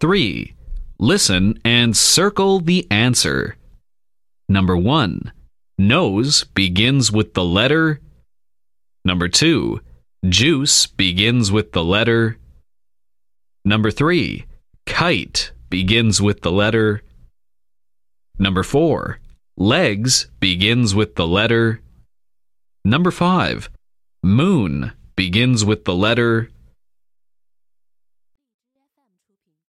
3. Listen and circle the answer. Number 1. Nose begins with the letter. Number 2. Juice begins with the letter. Number 3. Kite begins with the letter. Number 4. Legs begins with the letter. Number 5. Moon begins with the letter.